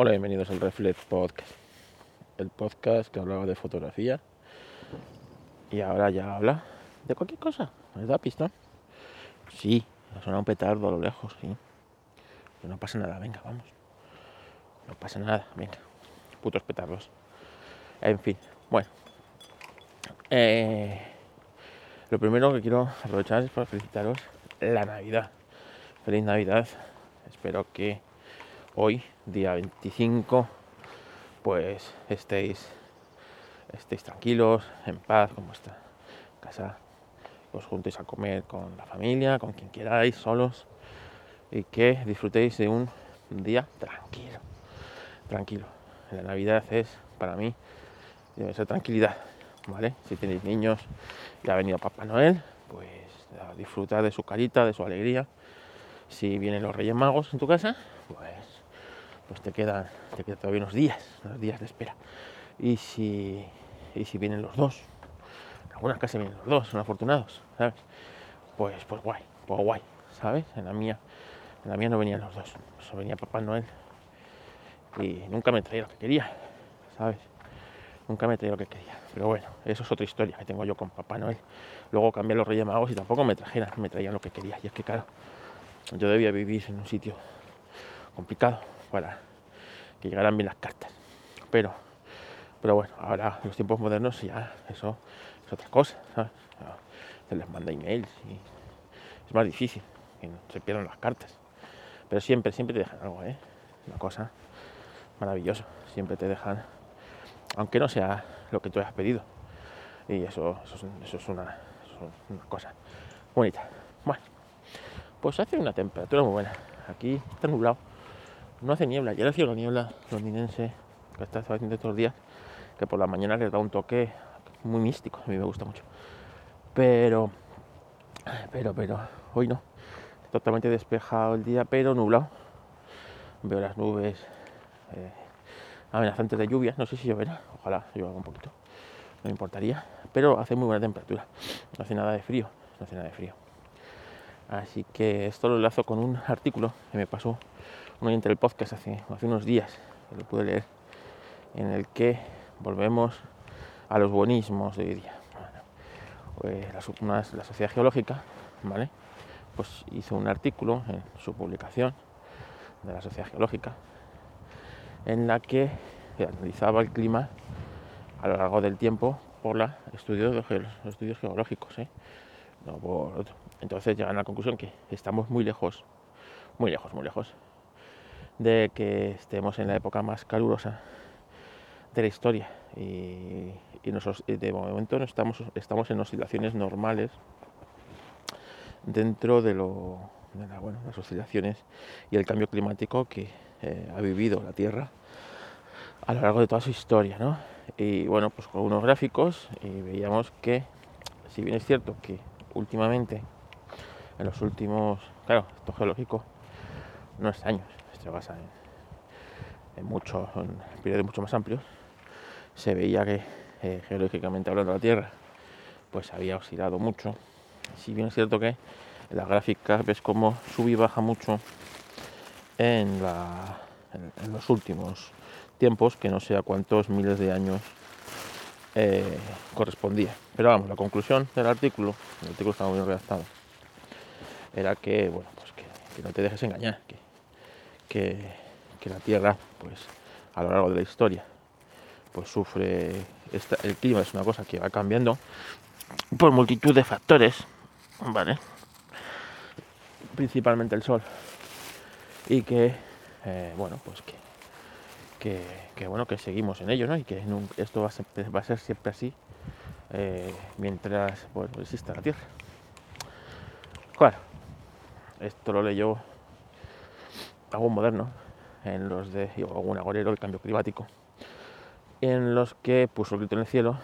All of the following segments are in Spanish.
Hola, bienvenidos al Reflect Podcast, el podcast que hablaba de fotografía y ahora ya habla de cualquier cosa. ¿Me da pista? Sí, suena un petardo a lo lejos, sí. Pero no pasa nada, venga, vamos. No pasa nada, venga. Putos petardos. En fin, bueno. Eh, lo primero que quiero aprovechar es para felicitaros la Navidad. Feliz Navidad. Espero que hoy, día 25, pues estéis, estéis tranquilos, en paz, con vuestra casa, os juntéis a comer con la familia, con quien queráis, solos, y que disfrutéis de un día tranquilo. Tranquilo. La Navidad es, para mí, debe ser tranquilidad, ¿vale? Si tenéis niños y ha venido Papá Noel, pues disfrutar de su carita, de su alegría. Si vienen los Reyes Magos en tu casa, pues, pues te, quedan, te quedan todavía unos días, unos días de espera. Y si, y si vienen los dos, algunas casas vienen los dos, son afortunados, ¿sabes? Pues, pues guay, pues guay, ¿sabes? En la mía, en la mía no venían los dos, solo venía Papá Noel y nunca me traía lo que quería, ¿sabes? Nunca me traía lo que quería. Pero bueno, eso es otra historia que tengo yo con Papá Noel. Luego cambié los Reyes y tampoco me trajeran, me traían lo que quería. Y es que claro, yo debía vivir en un sitio complicado para que llegaran bien las cartas. Pero, pero bueno, ahora los tiempos modernos ya eso es otra cosa. Se les manda emails y es más difícil que se pierdan las cartas. Pero siempre, siempre te dejan algo, ¿eh? Una cosa maravillosa. Siempre te dejan, aunque no sea lo que tú hayas pedido. Y eso, eso, es, una, una cosa bonita. Bueno, pues hace una temperatura muy buena. Aquí está nublado. No hace niebla. Ya ha la niebla londinense que está haciendo estos días. Que por la mañana le da un toque muy místico. A mí me gusta mucho. Pero, pero, pero, hoy no. Totalmente despejado el día, pero nublado. Veo las nubes eh, amenazantes de lluvia. No sé si lloverá. Ojalá llueva un poquito. No me importaría. Pero hace muy buena temperatura. No hace nada de frío. No hace nada de frío. Así que esto lo enlazo con un artículo que me pasó un oyente del podcast hace, hace unos días, que lo pude leer, en el que volvemos a los buenismos de hoy día. Pues la, Sociedad Geológica, ¿vale? Pues hizo un artículo en su publicación de la Sociedad Geológica en la que analizaba el clima a lo largo del tiempo por la estudio de los estudios geológicos, ¿eh? no por otro. Entonces llegan a la conclusión que estamos muy lejos, muy lejos, muy lejos de que estemos en la época más calurosa de la historia y, de momento no estamos, estamos en oscilaciones normales dentro de, lo, las oscilaciones y el cambio climático que eh, ha vivido la Tierra a lo largo de toda su historia. ¿no? Y bueno, pues con unos gráficos y veíamos que, si bien es cierto que últimamente en los últimos, claro, esto geológico no es años, se basa en, muchos, en periodos mucho más amplios, se veía que eh, geológicamente hablando la Tierra, pues había oscilado mucho. Si bien es cierto que en las gráficas ves cómo sube y baja mucho en, los últimos tiempos, que no sé a cuántos miles de años eh, correspondía. Pero vamos, la conclusión del artículo, el artículo estaba muy redactado, era que, bueno, pues que, no te dejes engañar, que, que, la Tierra, pues a lo largo de la historia, pues sufre, el clima es una cosa que va cambiando por multitud de factores, ¿vale? Principalmente el sol. Y que, eh, bueno, pues que, que, bueno, que seguimos en ello, ¿no? Y que esto va a, ser, siempre así eh, mientras exista la Tierra. Claro, esto lo leyó algún moderno, en los de algún agorero del cambio climático, en los que puso el grito en el cielo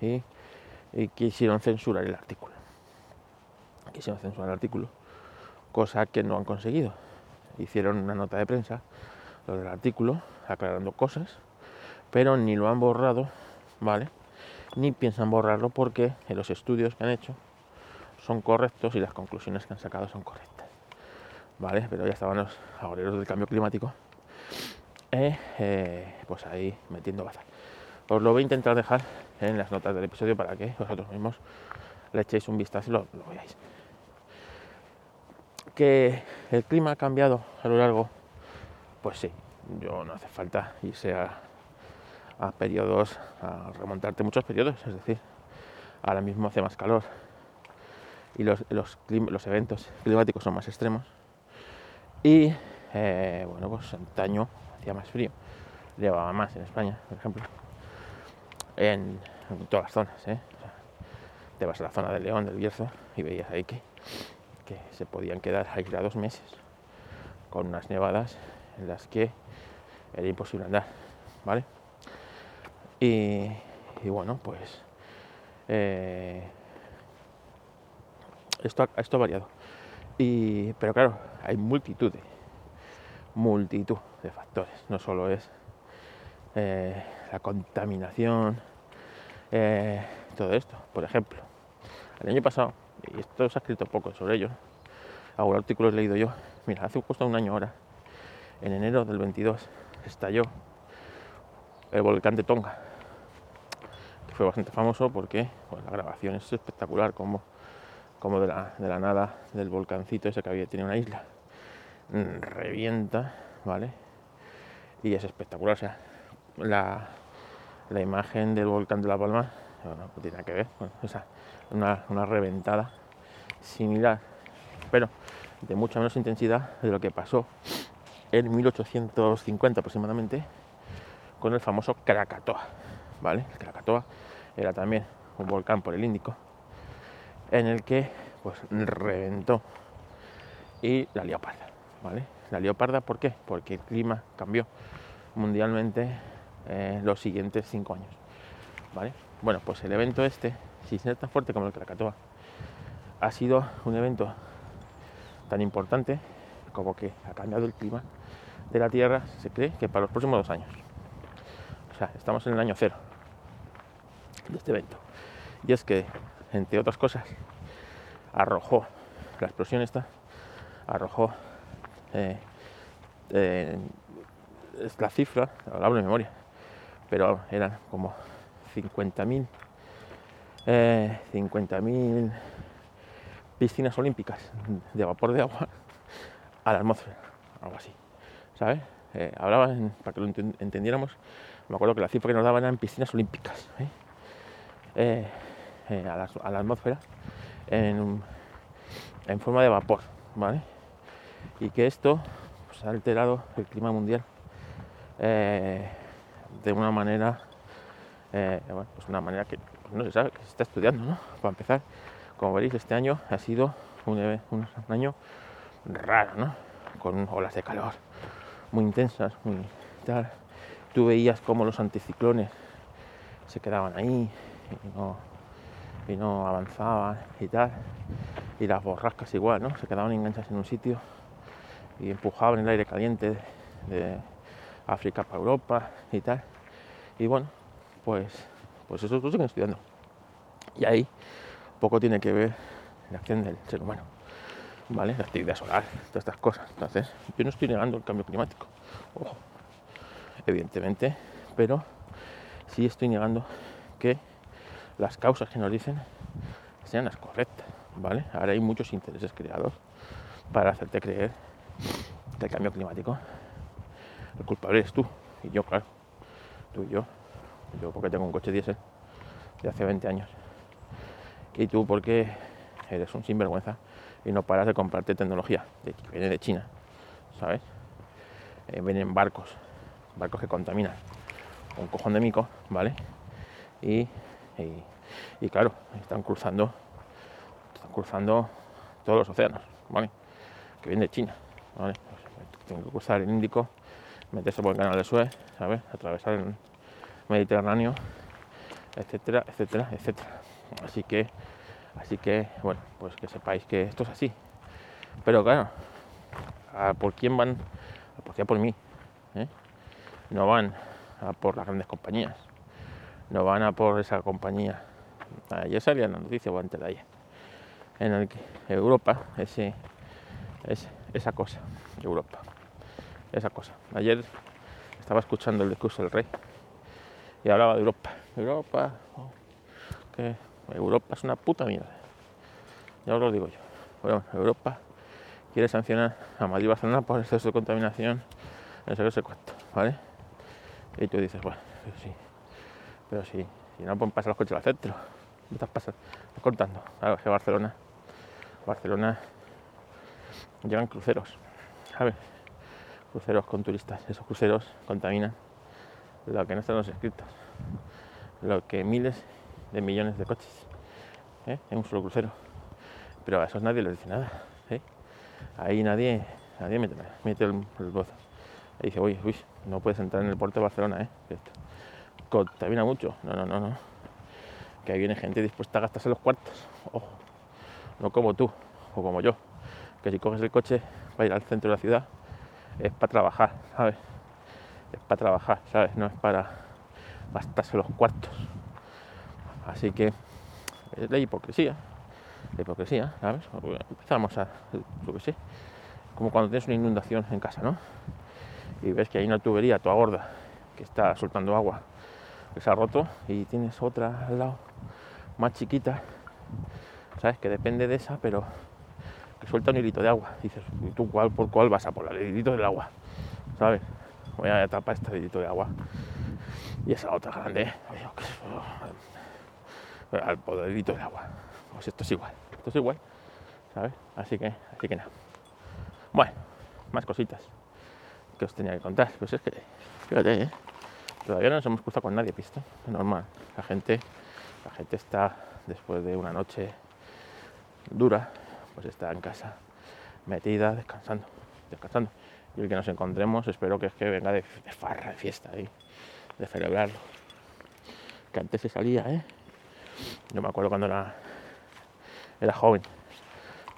y, quisieron censurar el artículo. Quisieron censurar el artículo, cosa que no han conseguido. Hicieron una nota de prensa, lo del artículo, aclarando cosas, pero ni lo han borrado, ¿vale? Ni piensan borrarlo porque los estudios que han hecho son correctos y las conclusiones que han sacado son correctas. ¿Vale? Pero ya estaban los agoreros del cambio climático eh, eh, pues ahí metiendo baza. Os lo voy a intentar dejar en las notas del episodio para que vosotros mismos le echéis un vistazo y lo, veáis. Que el clima ha cambiado a lo largo, pues sí, yo no hace falta irse a, a periodos, a remontarte muchos periodos, es decir, ahora mismo hace más calor y los, los, los eventos climáticos son más extremos. Y eh, bueno, pues antaño hacía más frío, llevaba más en España, por ejemplo, en, todas las zonas. ¿eh? Te vas a la zona del León, del Bierzo, y veías ahí que, que se podían quedar aislados meses, con unas nevadas en las que era imposible andar, ¿vale? Y, y bueno, pues eh, esto, esto ha variado. Pero claro, hay multitud de, multitud de factores. No solo es eh, la contaminación, eh, todo esto. Por ejemplo, el año pasado, y esto se ha escrito poco sobre ello, algún artículo he leído yo. Mira, hace justo un año ahora, en enero del 22, estalló el volcán de Tonga, que fue bastante famoso porque la grabación es espectacular, como, como de, la, de la nada del volcancito ese que había tiene una isla mm, revienta, ¿vale? Y es espectacular, o sea, la, la imagen del volcán de La Palma bueno, no tiene nada que ver, bueno, o sea, una, una reventada similar, pero de mucha menos intensidad de lo que pasó en 1850 aproximadamente con el famoso Krakatoa, ¿vale? El Krakatoa era también un volcán por el Índico en el que pues reventó y la leoparda, ¿vale? La leoparda, ¿por qué? Porque el clima cambió mundialmente eh, los siguientes cinco años, ¿vale? Bueno, pues el evento este, sin ser tan fuerte como el Krakatoa, ha sido un evento tan importante como que ha cambiado el clima de la Tierra, se cree que para los próximos dos años. O sea, estamos en el año cero de este evento. Y es que, entre otras cosas, arrojó la explosión esta, arrojó eh, eh, es la cifra, hablo de memoria, pero eran como 50.000 eh, 50.000 piscinas olímpicas de vapor de agua a la atmósfera, algo así, ¿sabes? Eh, hablaban, para que lo enten- entendiéramos, me acuerdo que la cifra que nos daban eran piscinas olímpicas, ¿eh? Eh, a, la, a atmósfera en, forma de vapor, ¿vale? Y que esto pues, ha alterado el clima mundial eh, de una manera, eh, pues una manera que no se sabe, que se está estudiando, ¿no? Para empezar, como veréis, este año ha sido un, año raro, ¿no? Con olas de calor muy intensas, muy tal. Tú veías cómo los anticiclones se quedaban ahí y no, y no avanzaban y tal. Y las borrascas igual, ¿no? Se quedaban enganchadas en un sitio y empujaban el aire caliente de África para Europa y tal. Y bueno, pues, pues eso lo siguen estudiando. Y ahí poco tiene que ver la acción del ser humano, ¿vale? La actividad solar, todas estas cosas. Entonces, yo no estoy negando el cambio climático, evidentemente, pero sí estoy negando que las causas que nos dicen sean las correctas, ¿vale? Ahora hay muchos intereses creados para hacerte creer que el cambio climático, el culpable es tú y yo, claro, tú y yo. Yo porque tengo un coche diésel de hace 20 años. Y tú porque eres un sinvergüenza y no paras de comprarte tecnología que viene de China, ¿sabes? Eh, vienen barcos, barcos que contaminan, un cojón de mico, ¿vale? Y, y, claro, están cruzando, están cruzando todos los océanos, ¿vale? Que vienen de China, ¿vale? Pues, que cruzar el Índico, meterse por el canal de Suez, ¿sabes? Atravesar el Mediterráneo, etcétera, etcétera, etcétera. Así que, así que, bueno, pues que sepáis que esto es así. Pero claro, ¿a ¿por quién van? ¿A ¿Por por mí? ¿eh? No van a por las grandes compañías. No van a por esa compañía. Ayer salía en la noticia o antes de ayer. En el que Europa, ese, ese- esa cosa, Europa, esa cosa. Ayer estaba escuchando el discurso del rey y hablaba de Europa. Europa, oh, que Europa es una puta mierda. Ya os lo digo yo. Bueno, Europa quiere sancionar a Madrid y Barcelona por exceso de contaminación ese sé cuánto, ¿vale? Y tú dices, bueno, sí, pero sí, si no pueden pasar los coches al centro, ¿qué estás pasando? Estás contando. Claro, que Barcelona, Barcelona llevan cruceros, ¿sabes? Cruceros con turistas. Esos cruceros contaminan lo que no están los escritos, lo que miles de millones de coches ¿eh? en un solo crucero. Pero a esos nadie les dice nada. ¿eh? Ahí nadie, nadie mete, el, voz. Y dice, uy, uy, no puedes entrar en el puerto de Barcelona, ¿eh? Contamina mucho. No, no, no, no. Que ahí viene gente dispuesta a gastarse los cuartos. Ojo. No como tú o como yo. Que si coges el coche para ir al centro de la ciudad, es para trabajar, ¿sabes? Es para trabajar, ¿sabes? No es para gastarse los cuartos. Así que es la hipocresía. La hipocresía, ¿sabes? Empezamos a, yo que sé, como cuando tienes una inundación en casa, ¿no? Y ves que hay una tubería toda gorda que está soltando agua, que se ha roto, y tienes otra al lado más chiquita, ¿sabes? Que depende de esa, pero que suelta un hilito de agua. Dices, ¿y tú cuál, por cuál vas a por el hilito del agua? ¿Sabes? Voy a tapar este hilito de agua. Y esa otra grande, al poderito del agua. Pues esto es igual, esto es igual, ¿sabes? Así que, así que nada. Bueno, más cositas que os tenía que contar. Pues es que, fíjate, ¿eh? Todavía no nos hemos cruzado con nadie. Es normal. La gente, la gente está después de una noche dura, pues está en casa, metida, descansando, descansando. Y el que nos encontremos, espero que es que venga de, farra, de fiesta, ahí, de celebrarlo. Que antes se salía, ¿eh? Yo me acuerdo cuando era, era joven,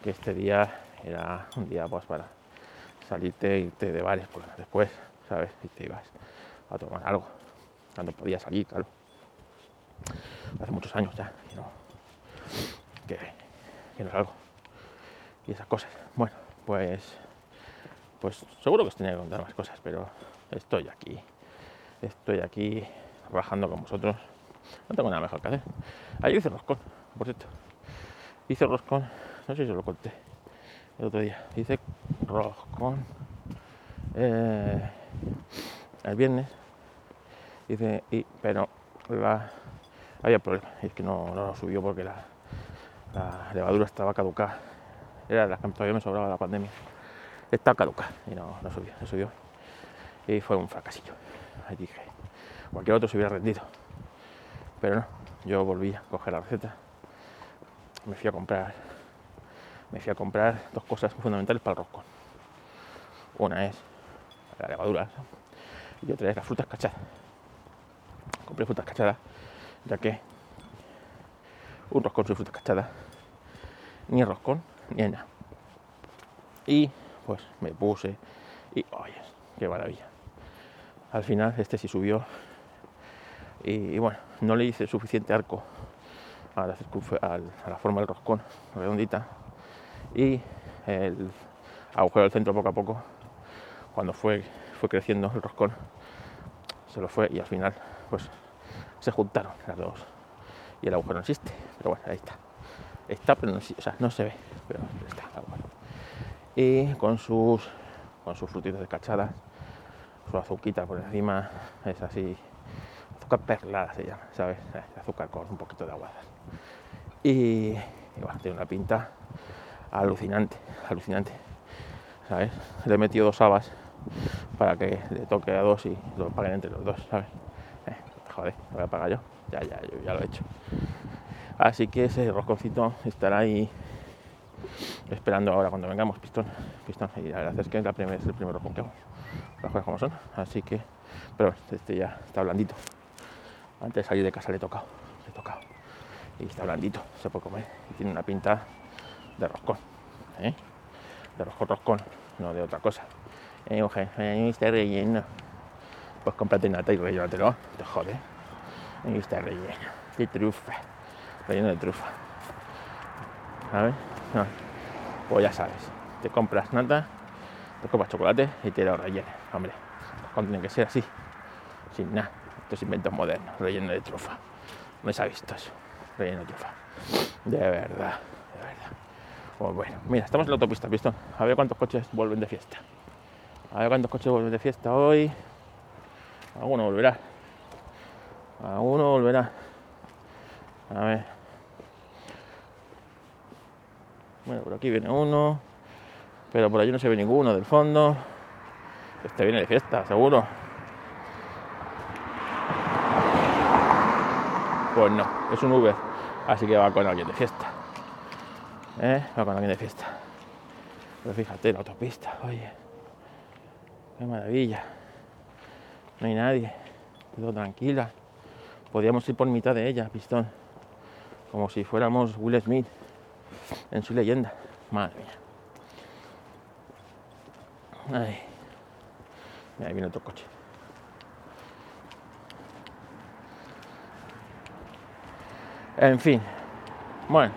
que este día era un día pues para salirte irte de bares, pues después, ¿sabes? Y te ibas a tomar algo, cuando podía salir, claro. Hace muchos años ya, no, que, que no algo y esas cosas. Bueno, pues, pues seguro que os tenía que contar más cosas, pero estoy aquí, estoy aquí trabajando con vosotros. No tengo nada mejor que hacer. Ayer hice roscón, por cierto. Hice roscón, no sé si os lo conté el otro día. Hice roscón eh, el viernes. Hice, y, pero había problema. Es que no, no lo subió porque la, la levadura estaba caducada. Era la que todavía me sobraba la pandemia. Estaba caducada y no, no subió, no subió. Y fue un fracasillo. Ahí dije, cualquier otro se hubiera rendido. Pero no, yo volví a coger la receta. Me fui a comprar. Me fui a comprar dos cosas fundamentales para el roscón. Una es la levadura y otra es las frutas cachadas. Compré frutas cachadas, ya que un roscón sin frutas cachadas, ni roscón, ni nada. Y pues me puse y, oye, qué maravilla. Al final este sí subió y, bueno, no le hice suficiente arco a la, forma del roscón redondita y el agujero del centro poco a poco cuando fue, fue creciendo el roscón se lo fue y al final pues se juntaron las dos. Y el agujero no existe pero bueno ahí está. Está pero no, se ve pero está, bueno. y con sus con sus frutitas descachadas su azuquita por encima es así azúcar perlada se llama sabes azúcar con un poquito de agua. Y, bueno, tiene una pinta alucinante alucinante sabes le he metido dos habas para que le toque a dos y lo paguen entre los dos sabes joder lo voy a pagar yo ya ya yo ya lo he hecho Así que ese rosconcito estará ahí esperando ahora cuando vengamos, pistón, pistón. Y la verdad es que es, la primera, es el primer roscón que hago. Las cosas como son. Así que, pero este ya está blandito. Antes de salir de casa le he tocado, le he tocado. Y está blandito, se puede comer. Tiene una pinta de roscón. ¿eh? De roscón, roscón, no de otra cosa. Eh, mujer, está relleno. Pues cómprate nata y rellénatelo, te jode. Ahí está relleno. Qué trufa relleno de trufa. ¿Sabes? No. Pues ya sabes, te compras nata, te compras chocolate y te lo rellenes. Hombre, cuando tiene que ser así. sin nada. Estos inventos modernos, relleno de trufa. No se ha visto eso, relleno de trufa. De verdad, de verdad. Pues bueno, mira, estamos en la autopista, ¿visto? A ver cuántos coches vuelven de fiesta. A ver cuántos coches vuelven de fiesta hoy. Alguno volverá. Alguno volverá. A ver. Bueno, por aquí viene uno. Pero por allí no se ve ninguno del fondo. Este viene de fiesta, seguro. Pues no, es un Uber. Así que va con alguien de fiesta. ¿Eh? Va con alguien de fiesta. Pero fíjate, la autopista, oye. Qué maravilla. No hay nadie. Todo tranquila. Podríamos ir por mitad de ella, pistón. Como si fuéramos Will Smith en su leyenda. Madre mía. Ay. Ahí viene otro coche. En fin. Bueno.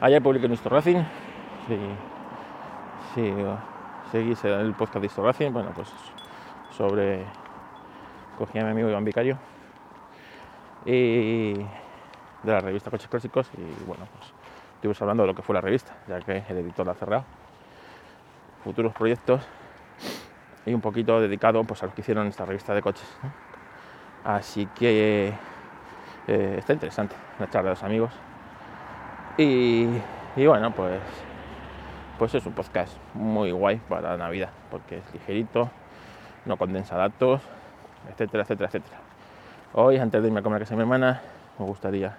Ayer publiqué nuestro Racing. Si, si seguís el podcast de Racing, bueno, pues sobre. Cogí a mi amigo Iván Vicario. Y de la revista Coches Clásicos. Y bueno, pues estuvimos hablando de lo que fue la revista, ya que el editor la ha cerrado. Futuros proyectos y un poquito dedicado pues, a los que hicieron esta revista de coches. Así que eh, está interesante la charla de los amigos. Y, bueno, pues, pues es un podcast muy guay para Navidad, porque es ligerito, no condensa datos, etcétera, etcétera, etcétera. Hoy, antes de irme a comer a casa de mi hermana, me gustaría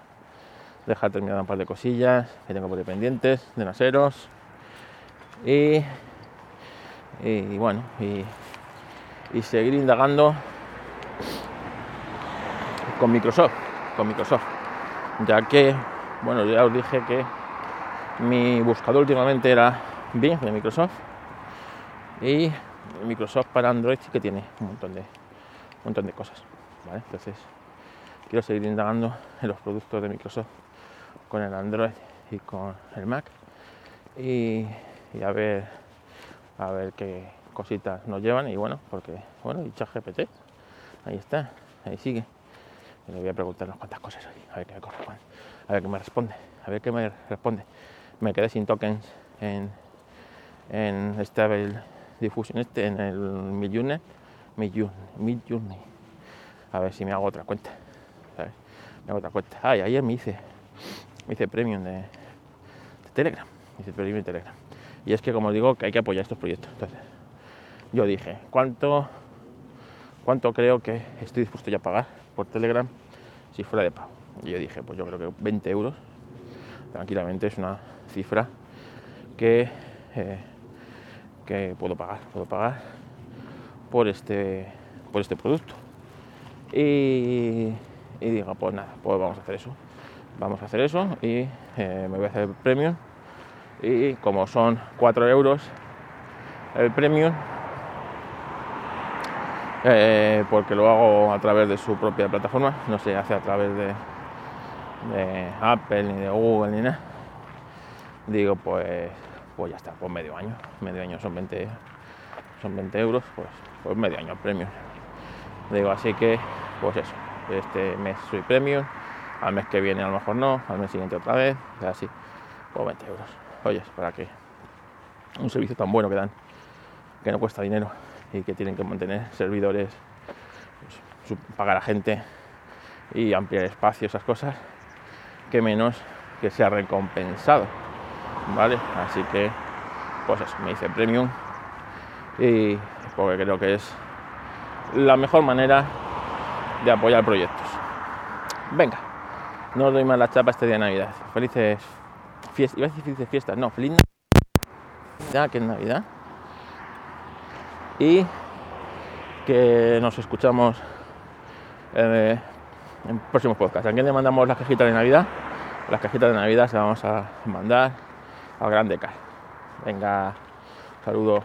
dejar terminado un par de cosillas que tengo por pendientes, de naseros. Y bueno, y, seguir indagando con Microsoft, con Microsoft, ya que, bueno, ya os dije que mi buscador últimamente era Bing de Microsoft. Y Microsoft para Android que tiene un montón de, un montón de cosas, Entonces, quiero seguir indagando en los productos de Microsoft con el Android y con el Mac y, a ver a ver qué cositas nos llevan y bueno, porque bueno, y ChatGPT, ahí está, ahí sigue. Y le voy a preguntar unas cuantas cosas aquí, a ver qué me corresponde, a ver qué me responde, a ver qué me responde. Me quedé sin tokens en, en Stable Diffusion este, en el Midjourney, Midjourney, A ver si me hago otra cuenta. Me hago otra cuenta. Ay, ayer me hice, me hice premium de, Telegram, me hice premium Telegram y es que, como digo, que hay que apoyar estos proyectos. Entonces, yo dije, ¿cuánto, cuánto creo que estoy dispuesto ya a pagar por Telegram si fuera de pago? Y yo dije, pues yo creo que 20 euros, tranquilamente es una cifra que, eh, que puedo pagar, puedo pagar por este, por este producto. Y, digo, pues nada, pues vamos a hacer eso. Vamos a hacer eso y eh, me voy a hacer premium. Y como son 4 euros el premium eh, porque lo hago a través de su propia plataforma no se hace a través de, Apple ni de Google ni nada. Digo pues pues ya está pues medio año. Medio año son 20 son 20 euros pues pues medio año premium digo así que pues eso este mes soy premium al mes que viene a lo mejor no al mes siguiente otra vez así pues 20 euros Oye, para que un servicio tan bueno que dan, que no cuesta dinero y que tienen que mantener servidores, pues, pagar a gente y ampliar espacio, esas cosas, que menos que sea recompensado, ¿vale? Así que, pues eso, me hice premium y porque creo que es la mejor manera de apoyar proyectos. Venga, no os doy más la chapa este día de Navidad. Felices fiesta, iba a decir felices fiestas, no, feliz Navidad, que es Navidad. Y que nos escuchamos eh, en próximos podcasts. ¿A quién le mandamos las cajitas de Navidad? Las cajitas de Navidad se las vamos a mandar al Grande Car. Venga, saludo.